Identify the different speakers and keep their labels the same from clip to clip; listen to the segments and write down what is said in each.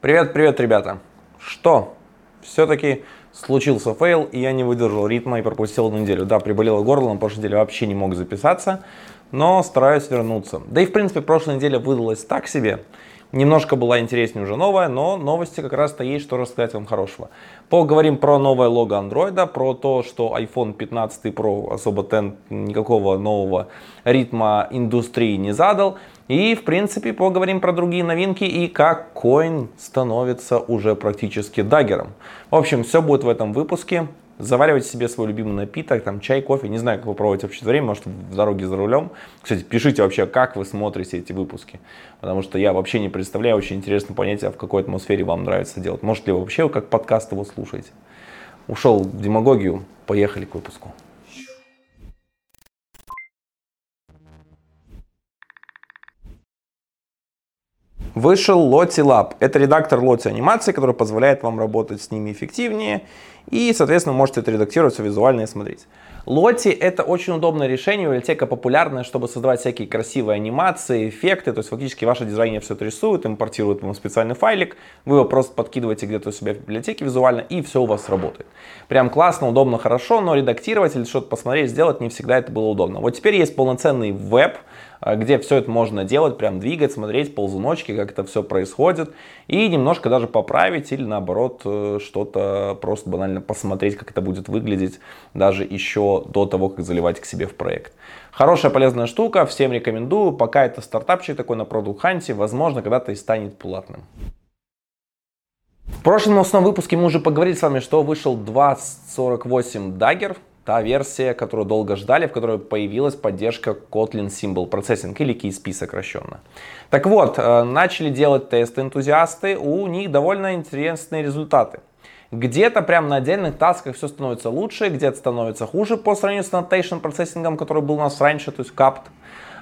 Speaker 1: Привет, привет, ребята. Что? Все-таки случился fail, и я не выдержал ритма и пропустил одну неделю. Да, приболело горло, на прошлой неделе вообще не мог записаться, но стараюсь вернуться. Да и, в принципе, прошлая неделя выдалась так себе. Немножко была интереснее уже новая, но новости как раз-то есть, что рассказать вам хорошего. Поговорим про новое лого андроида, про то, что iPhone 15 Pro особо-то, никакого нового ритма индустрии не задал. И, в принципе, поговорим про другие новинки и как Coin становится уже практически даггером. В общем, все будет в этом выпуске заваривайте себе свой любимый напиток, там чай, кофе, не знаю, как вы проводите вообще время, может в дороге за рулем. Кстати, пишите вообще, как вы смотрите эти выпуски, потому что я вообще не представляю, очень интересно понять, а в какой атмосфере вам нравится делать. Может ли вы вообще как подкаст его слушаете? Ушел в демагогию, поехали к выпуску. Вышел Lottie Lab. Это редактор Lottie анимации, который позволяет вам работать с ними эффективнее. И, соответственно, можете это редактировать все визуально и смотреть. Lottie это очень удобное решение, библиотека популярная, чтобы создавать всякие красивые анимации, эффекты. То есть фактически ваше дизайнер все это рисует, импортирует вам специальный файлик, вы его просто подкидываете где-то у себя в библиотеке визуально, и все у вас работает. Прям классно, удобно, хорошо, но редактировать или что-то посмотреть, сделать не всегда это было удобно. Вот теперь есть полноценный веб, где все это можно делать, прям двигать, смотреть ползуночки, как это все происходит, и немножко даже поправить или наоборот э, что-то просто банально посмотреть, как это будет выглядеть даже еще до того, как заливать к себе в проект. Хорошая полезная штука, всем рекомендую, пока это стартапчик такой на Product Hunt, возможно, когда-то и станет платным. В прошлом новостном выпуске мы уже поговорили с вами, что вышел 2.48 Dagger, та версия, которую долго ждали, в которой появилась поддержка Kotlin Symbol Processing или KSP сокращенно. Так вот, э, начали делать тесты энтузиасты, у них довольно интересные результаты. Где-то прям на отдельных тасках все становится лучше, где-то становится хуже по сравнению с annotation процессингом, который был у нас раньше, то есть CAPT.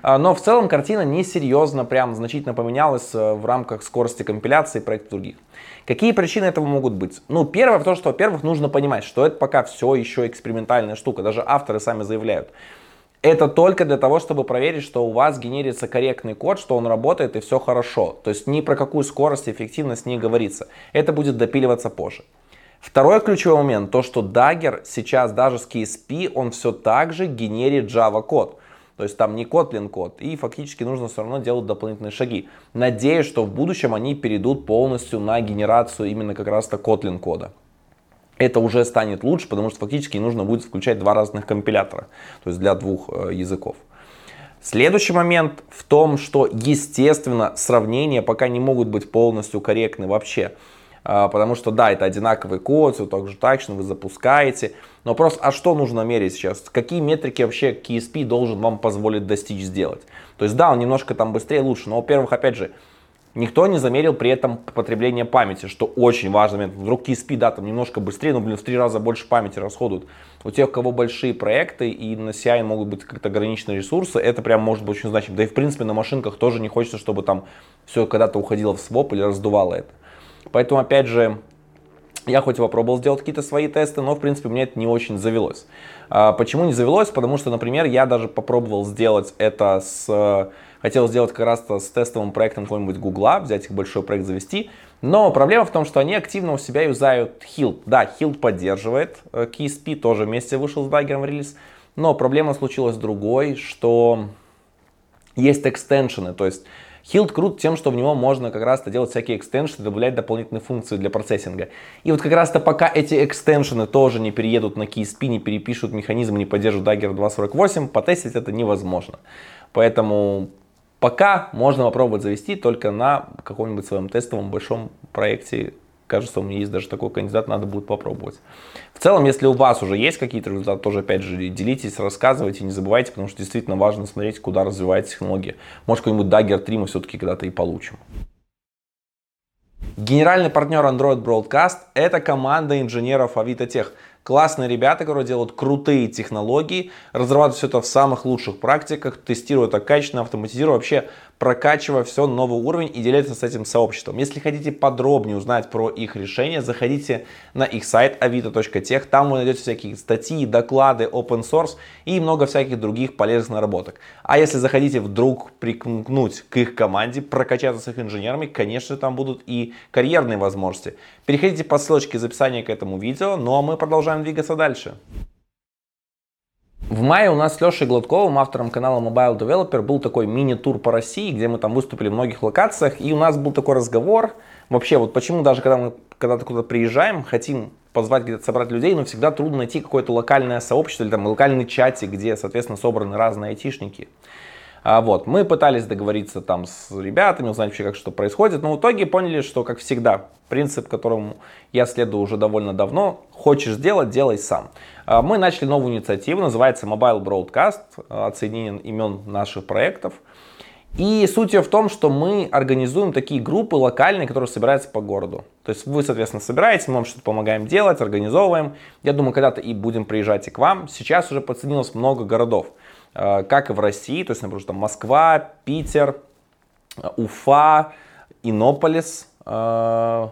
Speaker 1: А, но в целом картина несерьезно, прям значительно поменялась э, в рамках скорости компиляции проектов других. Какие причины этого могут быть? Ну, первое, то, что, во-первых, нужно понимать, что это пока все еще экспериментальная штука. Даже авторы сами заявляют. Это только для того, чтобы проверить, что у вас генерится корректный код, что он работает и все хорошо. То есть ни про какую скорость и эффективность не говорится. Это будет допиливаться позже. Второй ключевой момент, то что Dagger сейчас даже с KSP, он все так же генерит Java код. То есть там не Kotlin код, и фактически нужно все равно делать дополнительные шаги. Надеюсь, что в будущем они перейдут полностью на генерацию именно как раз-то Kotlin кода. Это уже станет лучше, потому что фактически нужно будет включать два разных компилятора, то есть для двух э, языков. Следующий момент в том, что, естественно, сравнения пока не могут быть полностью корректны вообще. А, потому что да, это одинаковый код, все так же так, вы запускаете, но просто, а что нужно мерить сейчас? Какие метрики вообще KSP должен вам позволить достичь сделать? То есть да, он немножко там быстрее, лучше, но, во-первых, опять же, Никто не замерил при этом потребление памяти, что очень важный момент. Вдруг KSP, да, там немножко быстрее, но, блин, в три раза больше памяти расходуют. У тех, у кого большие проекты и на CI могут быть как-то ограниченные ресурсы, это прям может быть очень значимо. Да и, в принципе, на машинках тоже не хочется, чтобы там все когда-то уходило в своп или раздувало это. Поэтому, опять же, я хоть и попробовал сделать какие-то свои тесты, но, в принципе, мне это не очень завелось. А, почему не завелось? Потому что, например, я даже попробовал сделать это с... Хотел сделать как раз с тестовым проектом какого-нибудь Гугла, взять их большой проект, завести. Но проблема в том, что они активно у себя юзают Hilt. Да, Hilt поддерживает э, KSP, тоже вместе вышел с Dagger релиз. Но проблема случилась другой, что есть экстеншены, то есть Hilt крут тем, что в него можно как раз-то делать всякие экстеншены, добавлять дополнительные функции для процессинга. И вот как раз-то пока эти экстеншены тоже не переедут на KSP, не перепишут механизм, не поддерживают Dagger 2.48, потестить это невозможно. Поэтому пока можно попробовать завести только на каком-нибудь своем тестовом большом проекте Кажется, у меня есть даже такой кандидат, надо будет попробовать. В целом, если у вас уже есть какие-то результаты, тоже, опять же, делитесь, рассказывайте, не забывайте, потому что действительно важно смотреть, куда развивается технология. Может, какой-нибудь Dagger 3 мы все-таки когда-то и получим. Генеральный партнер Android Broadcast – это команда инженеров Tech. Классные ребята, которые делают крутые технологии, разрабатывают все это в самых лучших практиках, тестируют это качественно, автоматизируют, вообще прокачивая все новый уровень и делиться с этим сообществом. Если хотите подробнее узнать про их решения, заходите на их сайт avito.tech. Там вы найдете всякие статьи, доклады, open source и много всяких других полезных наработок. А если захотите вдруг прикнуть к их команде, прокачаться с их инженерами, конечно, там будут и карьерные возможности. Переходите по ссылочке из описания к этому видео, ну а мы продолжаем двигаться дальше. В мае у нас с Лешей Гладковым, автором канала Mobile Developer, был такой мини-тур по России, где мы там выступили в многих локациях, и у нас был такой разговор, вообще вот почему даже когда мы когда-то куда-то приезжаем, хотим позвать где-то собрать людей, но всегда трудно найти какое-то локальное сообщество или там локальный чатик, где, соответственно, собраны разные айтишники. А вот, мы пытались договориться там с ребятами, узнать вообще, как что происходит, но в итоге поняли, что, как всегда, принцип, которому я следую уже довольно давно, хочешь сделать, делай сам. А мы начали новую инициативу, называется Mobile Broadcast, отсоединение имен наших проектов. И суть ее в том, что мы организуем такие группы локальные, которые собираются по городу. То есть вы, соответственно, собираетесь, мы вам что-то помогаем делать, организовываем. Я думаю, когда-то и будем приезжать и к вам. Сейчас уже подсоединилось много городов. Э, как и в России, то есть, например, там Москва, Питер, э, Уфа, Иннополис, э,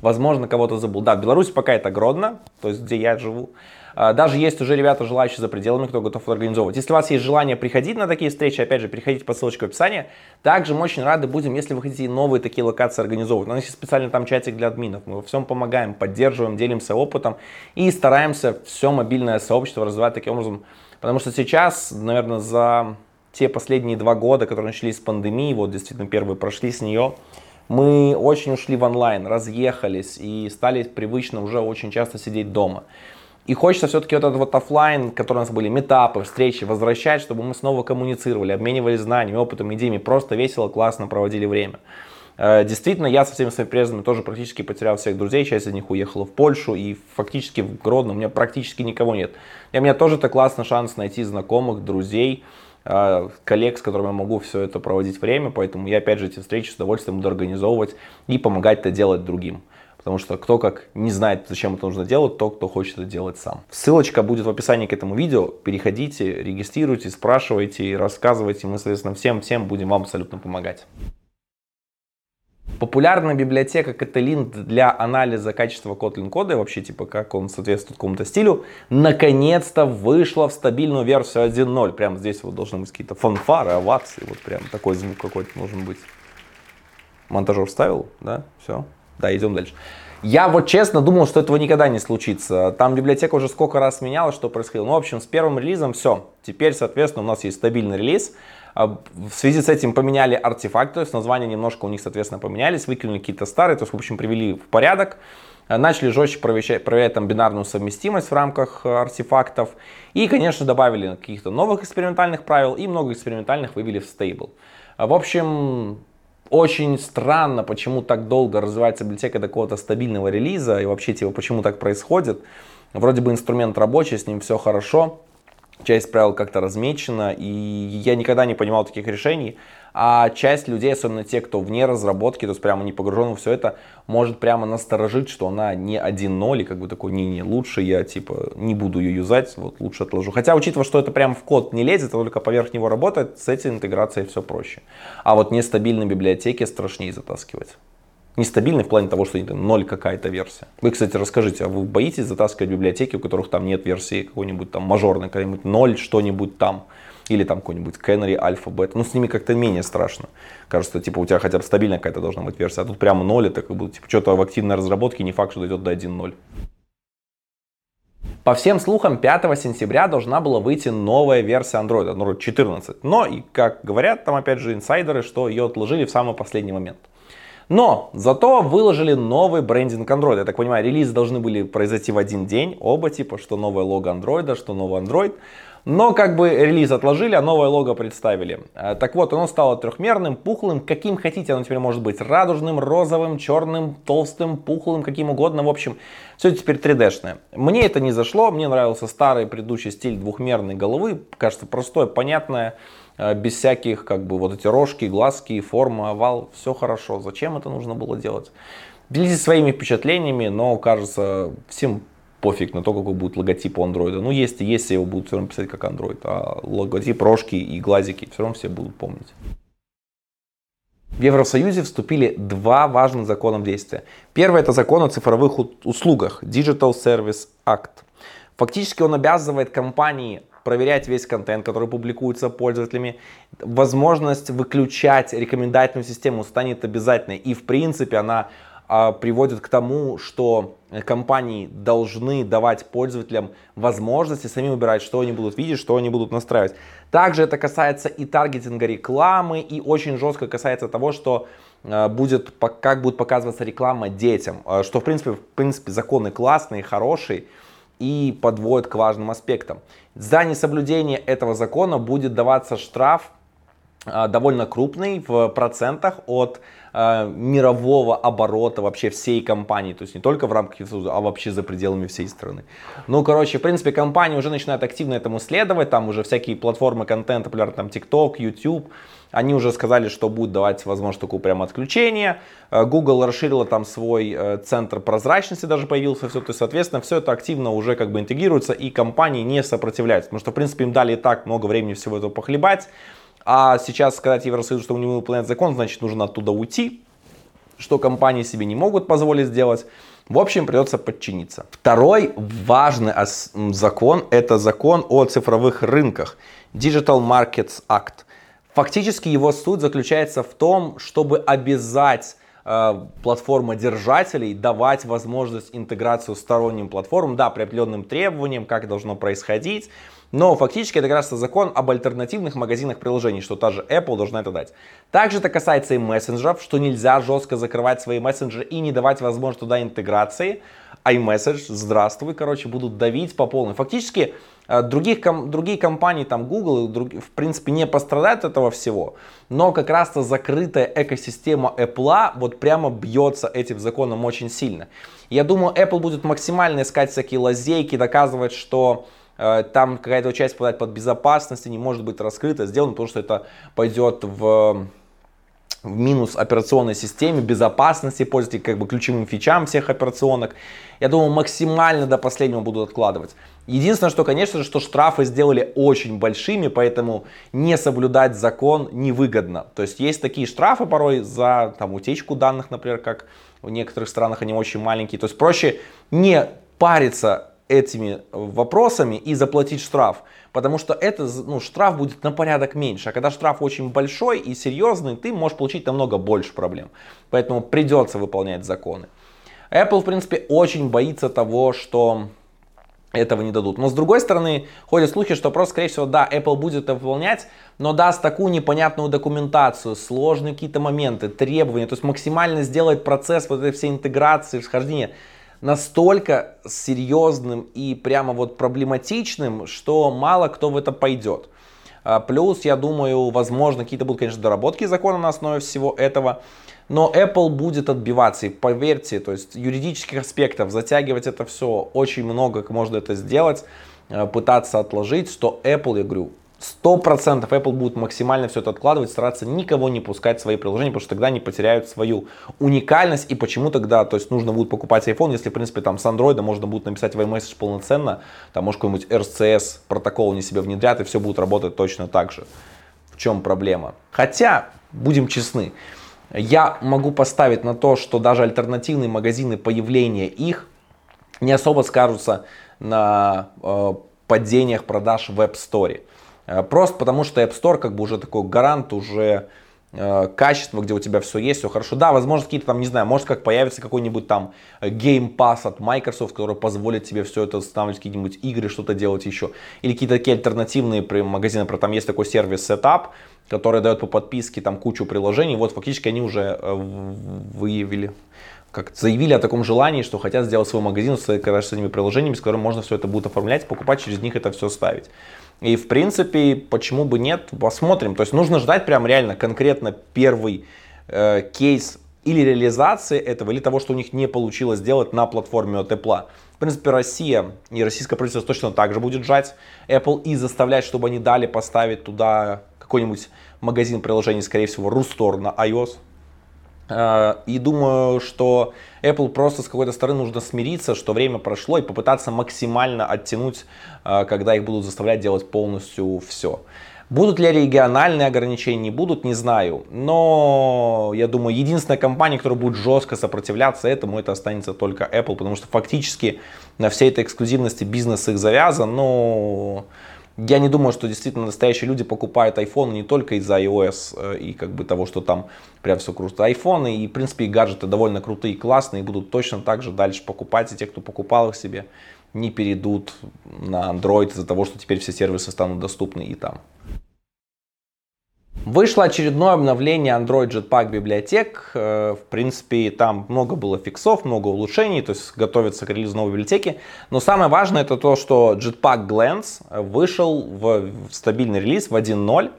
Speaker 1: возможно, кого-то забыл. Да, в Беларуси пока это Гродно, то есть, где я живу. Даже есть уже ребята, желающие за пределами, кто готов организовывать. Если у вас есть желание приходить на такие встречи, опять же, приходите по ссылочке в описании. Также мы очень рады будем, если вы хотите новые такие локации организовывать. У нас есть специальный там чатик для админов. Мы во всем помогаем, поддерживаем, делимся опытом и стараемся все мобильное сообщество развивать таким образом, Потому что сейчас, наверное, за те последние два года, которые начались с пандемии, вот действительно первые прошли с нее, мы очень ушли в онлайн, разъехались и стали привычно уже очень часто сидеть дома. И хочется все-таки вот этот вот офлайн, который у нас были, метапы, встречи, возвращать, чтобы мы снова коммуницировали, обменивались знаниями, опытом, идеями, просто весело, классно проводили время. Э, действительно, я со всеми своими приездами тоже практически потерял всех друзей, часть из них уехала в Польшу, и фактически в Гродно у меня практически никого нет. У меня тоже это классный шанс найти знакомых, друзей, э, коллег, с которыми я могу все это проводить время, поэтому я опять же эти встречи с удовольствием буду организовывать и помогать это делать другим. Потому что кто как не знает, зачем это нужно делать, то, кто хочет это делать сам. Ссылочка будет в описании к этому видео. Переходите, регистрируйтесь, спрашивайте, рассказывайте. Мы, соответственно, всем-всем будем вам абсолютно помогать. Популярная библиотека Kotlin для анализа качества Kotlin кода и вообще типа как он соответствует какому-то стилю, наконец-то вышла в стабильную версию 1.0. Прямо здесь вот должны быть какие-то фанфары, овации, вот прям такой звук какой-то должен быть. Монтажер вставил, да, все. Да, идем дальше. Я вот честно думал, что этого никогда не случится. Там библиотека уже сколько раз менялась, что происходило. Ну, в общем, с первым релизом все. Теперь, соответственно, у нас есть стабильный релиз. А, в связи с этим поменяли артефакты, то есть названия немножко у них, соответственно, поменялись, выкинули какие-то старые, то есть, в общем, привели в порядок. А, начали жестче проверять, проверять там бинарную совместимость в рамках э, артефактов. И, конечно, добавили каких-то новых экспериментальных правил и много экспериментальных вывели в стейбл. А, в общем, очень странно, почему так долго развивается библиотека до какого-то стабильного релиза и вообще типа почему так происходит. Вроде бы инструмент рабочий, с ним все хорошо, часть правил как-то размечена, и я никогда не понимал таких решений. А часть людей, особенно те, кто вне разработки, то есть прямо не погружен во все это, может прямо насторожить, что она не 1.0, и как бы такой, не-не, лучше я типа не буду ее юзать, вот лучше отложу. Хотя, учитывая, что это прямо в код не лезет, а только поверх него работает, с этой интеграцией все проще. А вот нестабильные библиотеки страшнее затаскивать нестабильный в плане того, что ноль какая-то версия. Вы, кстати, расскажите, а вы боитесь затаскивать библиотеки, у которых там нет версии какой-нибудь там мажорной, какой-нибудь ноль, что-нибудь там? Или там какой-нибудь Canary, альфа, бета. Ну, с ними как-то менее страшно. Кажется, типа у тебя хотя бы стабильная какая-то должна быть версия. А тут прямо ноль, это как бы типа что-то в активной разработке, не факт, что дойдет до 1.0. По всем слухам, 5 сентября должна была выйти новая версия Android, Android 14. Но, и как говорят там опять же инсайдеры, что ее отложили в самый последний момент. Но зато выложили новый брендинг Android. Я так понимаю, релизы должны были произойти в один день, оба типа, что новое лого Android, что новый Android. Но как бы релиз отложили, а новое лого представили. Э, так вот, оно стало трехмерным, пухлым, каким хотите, оно теперь может быть радужным, розовым, черным, толстым, пухлым, каким угодно. В общем, все теперь 3D-шное. Мне это не зашло, мне нравился старый предыдущий стиль двухмерной головы, кажется, простое, понятное без всяких, как бы, вот эти рожки, глазки, форма, овал, все хорошо. Зачем это нужно было делать? Делитесь своими впечатлениями, но, кажется, всем пофиг на то, какой будет логотип у андроида. Ну, есть и есть, его будут все равно писать как андроид, а логотип, рожки и глазики все равно все будут помнить. В Евросоюзе вступили два важных закона в действие. Первый это закон о цифровых услугах, Digital Service Act. Фактически он обязывает компании проверять весь контент, который публикуется пользователями. Возможность выключать рекомендательную систему станет обязательной. И в принципе она а, приводит к тому, что компании должны давать пользователям возможности самим выбирать, что они будут видеть, что они будут настраивать. Также это касается и таргетинга рекламы, и очень жестко касается того, что а, будет, как будет показываться реклама детям, а, что в принципе, в принципе законы классные, хорошие и подводят к важным аспектам. За несоблюдение этого закона будет даваться штраф довольно крупный в процентах от э, мирового оборота вообще всей компании, то есть не только в рамках Евросоюза, а вообще за пределами всей страны. Ну, короче, в принципе, компания уже начинает активно этому следовать, там уже всякие платформы контента, популярные там TikTok, YouTube, они уже сказали, что будет давать возможность такое прямо отключение. Э, Google расширила там свой э, центр прозрачности, даже появился все. То есть, соответственно, все это активно уже как бы интегрируется и компании не сопротивляются. Потому что, в принципе, им дали и так много времени всего этого похлебать. А сейчас сказать Евросоюзу, что у него выполняет закон, значит нужно оттуда уйти, что компании себе не могут позволить сделать. В общем, придется подчиниться. Второй важный закон – это закон о цифровых рынках. Digital Markets Act. Фактически его суть заключается в том, чтобы обязать э, платформодержателей давать возможность интеграцию сторонним платформам, да, при определенным требованиям, как должно происходить, но фактически это как раз закон об альтернативных магазинах приложений, что та же Apple должна это дать. Также это касается и мессенджеров, что нельзя жестко закрывать свои мессенджеры и не давать возможность туда интеграции. iMessage, здравствуй, короче, будут давить по полной. Фактически э, других, другие компании, там Google, в принципе, не пострадают от этого всего, но как раз-то закрытая экосистема Apple вот прямо бьется этим законом очень сильно. Я думаю, Apple будет максимально искать всякие лазейки, доказывать, что Э, там какая-то часть попадает под безопасность и не может быть раскрыта, сделано, потому что это пойдет в в минус операционной системе, безопасности пользователей, как бы ключевым фичам всех операционок. Я думаю, максимально до последнего будут откладывать. Единственное, что, конечно же, что штрафы сделали очень большими, поэтому не соблюдать закон невыгодно. То есть есть такие штрафы порой за там, утечку данных, например, как в некоторых странах они очень маленькие. То есть проще не париться этими вопросами и заплатить штраф. Потому что это, ну, штраф будет на порядок меньше. А когда штраф очень большой и серьезный, ты можешь получить намного больше проблем. Поэтому придется выполнять законы. Apple, в принципе, очень боится того, что этого не дадут. Но с другой стороны, ходят слухи, что просто, скорее всего, да, Apple будет это выполнять, но даст такую непонятную документацию, сложные какие-то моменты, требования, то есть максимально сделает процесс вот этой всей интеграции, схождения настолько серьезным и прямо вот проблематичным, что мало кто в это пойдет. А, плюс, я думаю, возможно, какие-то будут, конечно, доработки закона на основе всего этого. Но Apple будет отбиваться, и поверьте, то есть юридических аспектов, затягивать это все, очень много можно это сделать, а, пытаться отложить, что Apple, я говорю, Сто процентов Apple будет максимально все это откладывать, стараться никого не пускать в свои приложения, потому что тогда они потеряют свою уникальность. И почему тогда, то есть нужно будет покупать iPhone, если, в принципе, там с Android можно будет написать в iMessage полноценно, там, может, какой-нибудь RCS протокол они себе внедрят, и все будет работать точно так же. В чем проблема? Хотя, будем честны, я могу поставить на то, что даже альтернативные магазины, появления их не особо скажутся на э, падениях продаж в App Store. Э, просто потому что App Store как бы уже такой гарант уже э, качества, где у тебя все есть, все хорошо. Да, возможно, какие-то там, не знаю, может как появится какой-нибудь там э, Game Pass от Microsoft, который позволит тебе все это устанавливать, какие-нибудь игры, что-то делать еще. Или какие-то такие альтернативные магазины, например, там есть такой сервис Setup, который дает по подписке там кучу приложений. Вот фактически они уже выявили, как заявили о таком желании, что хотят сделать свой магазин с, этими приложениями, с которыми можно все это будет оформлять, покупать, через них это все ставить. И в принципе, почему бы нет, посмотрим. То есть нужно ждать прям реально конкретно первый э, кейс или реализации этого, или того, что у них не получилось сделать на платформе от Apple. В принципе, Россия и российское правительство точно так же будет жать Apple и заставлять, чтобы они дали поставить туда какой-нибудь магазин приложений, скорее всего, Рустор на iOS. Э, и думаю, что Apple просто с какой-то стороны нужно смириться, что время прошло и попытаться максимально оттянуть, э, когда их будут заставлять делать полностью все. Будут ли региональные ограничения, не будут, не знаю. Но я думаю, единственная компания, которая будет жестко сопротивляться этому, это останется только Apple, потому что фактически на всей этой эксклюзивности бизнес их завязан. Но я не думаю, что действительно настоящие люди покупают iPhone не только из-за iOS э, и как бы того, что там прям все круто. iPhone и, в принципе, и гаджеты довольно крутые и классные, и будут точно так же дальше покупать, и те, кто покупал их себе, не перейдут на Android из-за того, что теперь все сервисы станут доступны и там. Вышло очередное обновление Android Jetpack библиотек. Э, в принципе, там много было фиксов, много улучшений, то есть готовится к релизу новой библиотеки. Но самое важное это то, что Jetpack Glance вышел в стабильный релиз в 1.0.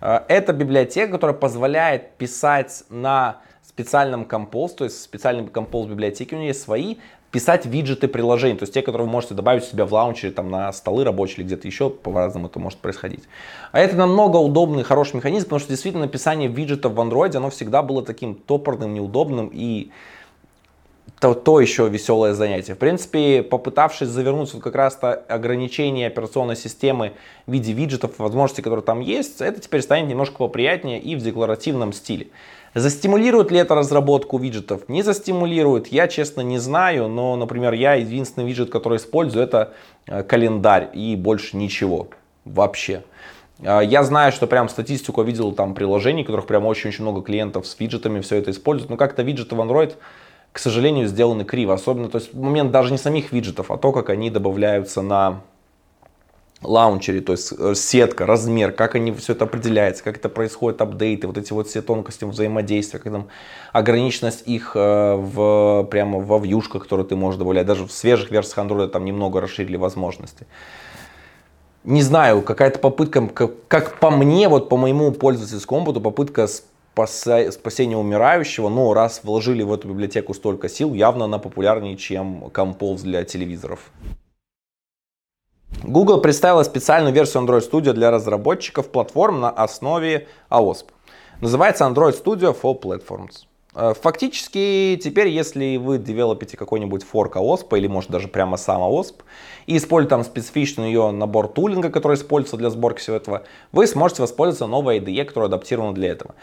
Speaker 1: Э, это библиотека, которая позволяет писать на специальном Compose, то есть специальный Compose библиотеки, у нее есть свои, писать виджеты приложений, то есть те, которые вы можете добавить у себя в лаунчере, там на столы рабочие или где-то еще, по-разному это может происходить. А это намного удобный, хороший механизм, потому что действительно написание виджетов в Android, оно всегда было таким топорным, неудобным и то, то еще веселое занятие. В принципе, попытавшись завернуть вот как раз-то ограничение операционной системы в виде виджетов, возможностей, которые там есть, это теперь станет немножко поприятнее и в декларативном стиле. Застимулирует ли это разработку виджетов? Не застимулирует, я честно не знаю, но, например, я единственный виджет, который использую, это э, календарь и больше ничего вообще. А, я знаю, что прям статистику видел там приложений, которых прям очень-очень много клиентов с виджетами все это используют, но как-то виджеты в Android, к сожалению, сделаны криво, особенно, то есть момент даже не самих виджетов, а то, как они добавляются на лаунчере, то есть э, сетка, размер, как они все это определяется, как это происходит, апдейты, вот эти вот все тонкости взаимодействия, как там ограниченность их э, в, прямо во вьюшках, которые ты можешь добавлять. Даже в свежих версиях Android там немного расширили возможности. Не знаю, какая-то попытка, как, как по мне, вот по моему пользовательскому опыту, попытка спаса, спасения умирающего, но раз вложили в эту библиотеку столько сил, явно она популярнее, чем Compose для телевизоров. Google представила специальную версию Android Studio для разработчиков платформ на основе AOSP. Называется Android Studio for Platforms. Э, фактически, теперь, если вы девелопите какой-нибудь форк AOSP или может даже прямо сам AOSP и используете там специфичный ее набор тулинга, который используется для сборки всего этого, вы сможете воспользоваться новой IDE, которая адаптирована для этого.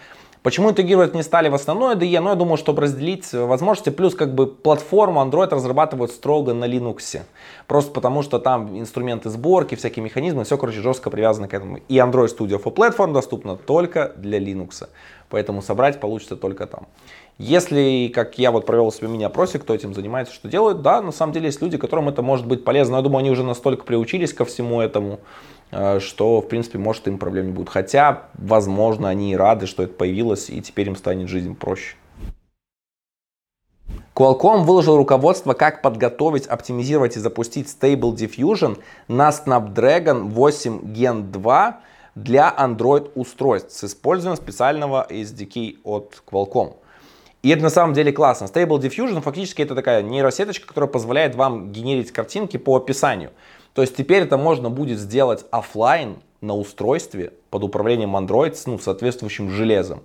Speaker 1: Почему интегрировать не стали в основной IDE? Ну, я думаю, чтобы разделить возможности. Плюс, как бы, платформу Android разрабатывают строго на Linux. Просто потому, что там инструменты сборки, всякие механизмы, все, короче, жестко привязано к этому. И Android Studio for Platform доступна только для Linux. Поэтому собрать получится только там. Если, как я вот провел себе мини-опросик, кто этим занимается, что делают, да, на самом деле есть люди, которым это может быть полезно. Я думаю, они уже настолько приучились ко всему этому, Э, что, в принципе, может им проблем не будет. Хотя, возможно, они и рады, что это появилось, и теперь им станет жизнь проще. Qualcomm выложил руководство, как подготовить, оптимизировать и запустить Stable Diffusion на Snapdragon 8 Gen 2 для Android устройств с использованием специального SDK от Qualcomm. И это на самом деле классно. Stable Diffusion фактически это такая нейросеточка, которая позволяет вам генерить картинки по описанию. То есть теперь это можно будет сделать офлайн на устройстве под управлением Android с ну, соответствующим железом.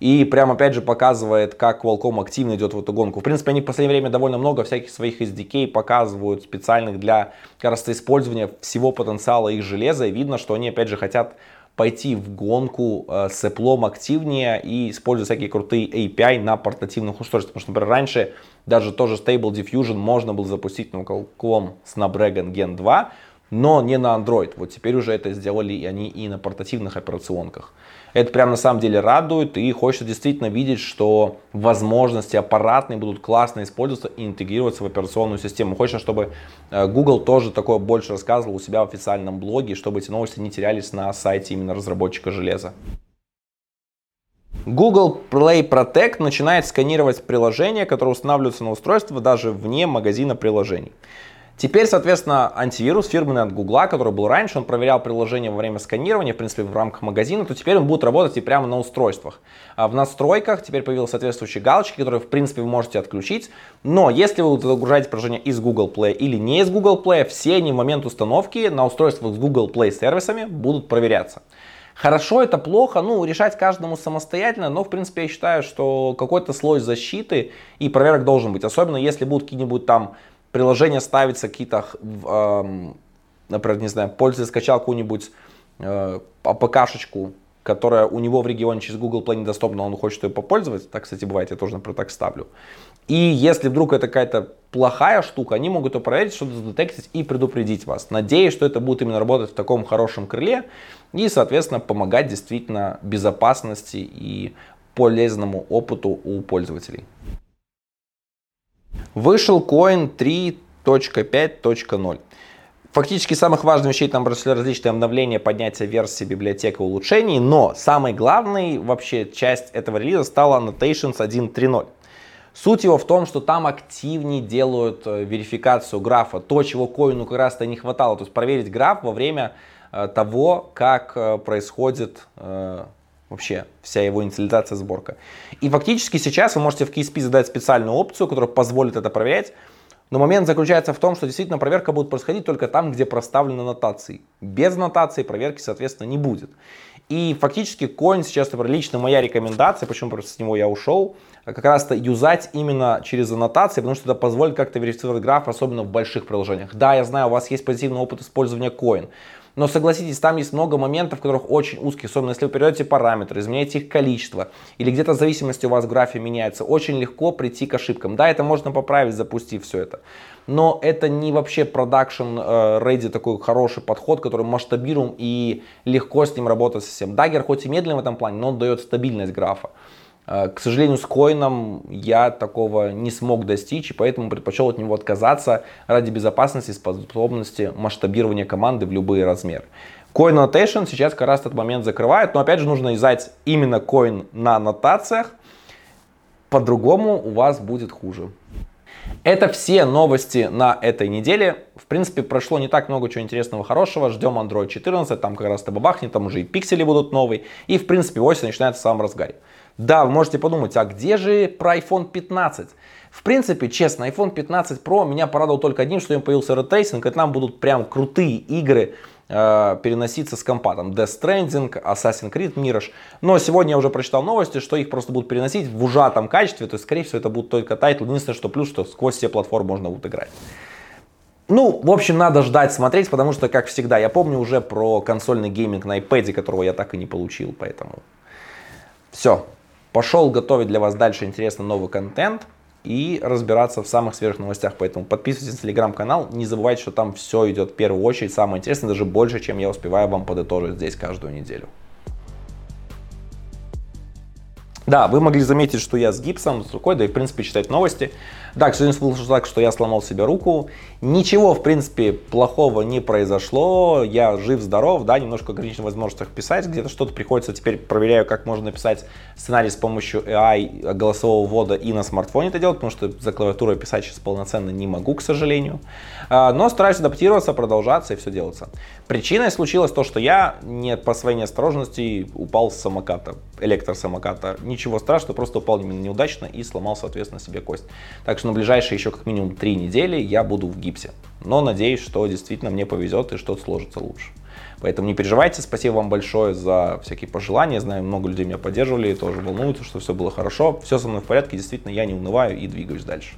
Speaker 1: И прям опять же показывает, как Qualcomm активно идет в эту гонку. В принципе, они в последнее время довольно много всяких своих SDK показывают специальных для, кажется, использования всего потенциала их железа. И видно, что они опять же хотят пойти в гонку э, с Apple активнее и использовать всякие крутые API на портативных устройствах. Потому что, например, раньше даже тоже Stable Diffusion можно было запустить на Qualcomm Snapdragon Gen 2, но не на Android. Вот теперь уже это сделали и они и на портативных операционках. Это прям на самом деле радует и хочется действительно видеть, что возможности аппаратные будут классно использоваться и интегрироваться в операционную систему. Хочется, чтобы э, Google тоже такое больше рассказывал у себя в официальном блоге, чтобы эти новости не терялись на сайте именно разработчика железа. Google Play Protect начинает сканировать приложения, которые устанавливаются на устройство даже вне магазина приложений. Теперь, соответственно, антивирус фирменный от Google, который был раньше, он проверял приложение во время сканирования, в принципе, в рамках магазина, то теперь он будет работать и прямо на устройствах. А в настройках теперь появились соответствующие галочки, которые, в принципе, вы можете отключить. Но если вы загружаете приложение из Google Play или не из Google Play, все они в момент установки на устройствах с Google Play сервисами будут проверяться. Хорошо это плохо, ну, решать каждому самостоятельно, но, в принципе, я считаю, что какой-то слой защиты и проверок должен быть. Особенно, если будут какие-нибудь там приложения ставиться какие-то, э, например, не знаю, пользователь скачал какую-нибудь э, АПК-шечку, которая у него в регионе через Google Play недоступна, он хочет ее попользоваться. Так, кстати, бывает, я тоже, например, так ставлю. И если вдруг это какая-то плохая штука, они могут ее проверить, что-то задетектить и предупредить вас. Надеюсь, что это будет именно работать в таком хорошем крыле и, соответственно, помогать действительно безопасности и полезному опыту у пользователей. Вышел Coin 3.5.0. Фактически самых важных вещей там различные обновления, поднятие версии, библиотека улучшений, но самой главной вообще часть этого релиза стала Annotations 1.3.0. Суть его в том, что там активнее делают э, верификацию графа, то, чего коину как раз-то не хватало, то есть проверить граф во время э, того, как э, происходит вообще вся его инициализация, сборка. И фактически сейчас вы можете в KSP задать специальную опцию, которая позволит это проверять, но момент заключается в том, что действительно проверка будет происходить только там, где проставлены нотации. Без нотации проверки, соответственно, не будет. И фактически Coin сейчас, например, лично моя рекомендация, почему просто с него я ушел, как раз-то юзать именно через аннотации, потому что это позволит как-то верифицировать граф, особенно в больших приложениях. Да, я знаю, у вас есть позитивный опыт использования Coin, но согласитесь, там есть много моментов, в которых очень узких, особенно если вы передаете параметры, изменяете их количество, или где-то зависимость у вас в графе меняется, очень легко прийти к ошибкам. Да, это можно поправить, запустив все это. Но это не вообще продакшн ready такой хороший подход, который масштабируем и легко с ним работать совсем. Dagger хоть и медленный в этом плане, но он дает стабильность графа. Э, к сожалению, с коином я такого не смог достичь, и поэтому предпочел от него отказаться ради безопасности и способности масштабирования команды в любые размеры. Coin Annotation сейчас как раз этот момент закрывает, но опять же нужно издать именно coin на аннотациях, по-другому у вас будет хуже. Это все новости на этой неделе. В принципе, прошло не так много чего интересного, хорошего. Ждем Android 14, там как раз-то бабахнет, там уже и пиксели будут новые. И, в принципе, осень начинается в самом разгаре. Да, вы можете подумать, а где же про iPhone 15? В принципе, честно, iPhone 15 Pro меня порадовал только одним, что им появился ray tracing, и там будут прям крутые игры э, переноситься с компа. Там Death Stranding, Assassin's Creed, Mirage. Но сегодня я уже прочитал новости, что их просто будут переносить в ужатом качестве, то есть, скорее всего, это будут только тайтлы. Единственное, что плюс, что сквозь все платформы можно будет играть. Ну, в общем, надо ждать, смотреть, потому что, как всегда, я помню уже про консольный гейминг на iPad, которого я так и не получил, поэтому все. Пошел готовить для вас дальше интересный новый контент и разбираться в самых свежих новостях. Поэтому подписывайтесь на телеграм-канал. Не забывайте, что там все идет в первую очередь. Самое интересное, даже больше, чем я успеваю вам подытожить здесь каждую неделю. Да, вы могли заметить, что я с гипсом, с рукой, да и в принципе читать новости. Да, к сожалению, случилось так, что я сломал себе руку. Ничего, в принципе, плохого не произошло. Я жив-здоров, да, немножко ограничен в возможностях писать. Где-то что-то приходится теперь проверяю, как можно написать сценарий с помощью AI голосового ввода и на смартфоне это делать, потому что за клавиатурой писать сейчас полноценно не могу, к сожалению. А, но стараюсь адаптироваться, продолжаться и все делаться. Причиной случилось то, что я не по своей неосторожности упал с самоката, электросамоката. Ничего страшного, просто упал именно неудачно и сломал, соответственно, себе кость. Так что на ближайшие еще как минимум три недели я буду в гипсе. Но надеюсь, что действительно мне повезет и что-то сложится лучше. Поэтому не переживайте, спасибо вам большое за всякие пожелания. Знаю, много людей меня поддерживали, тоже волнуются, что все было хорошо. Все со мной в порядке, действительно, я не унываю и двигаюсь дальше.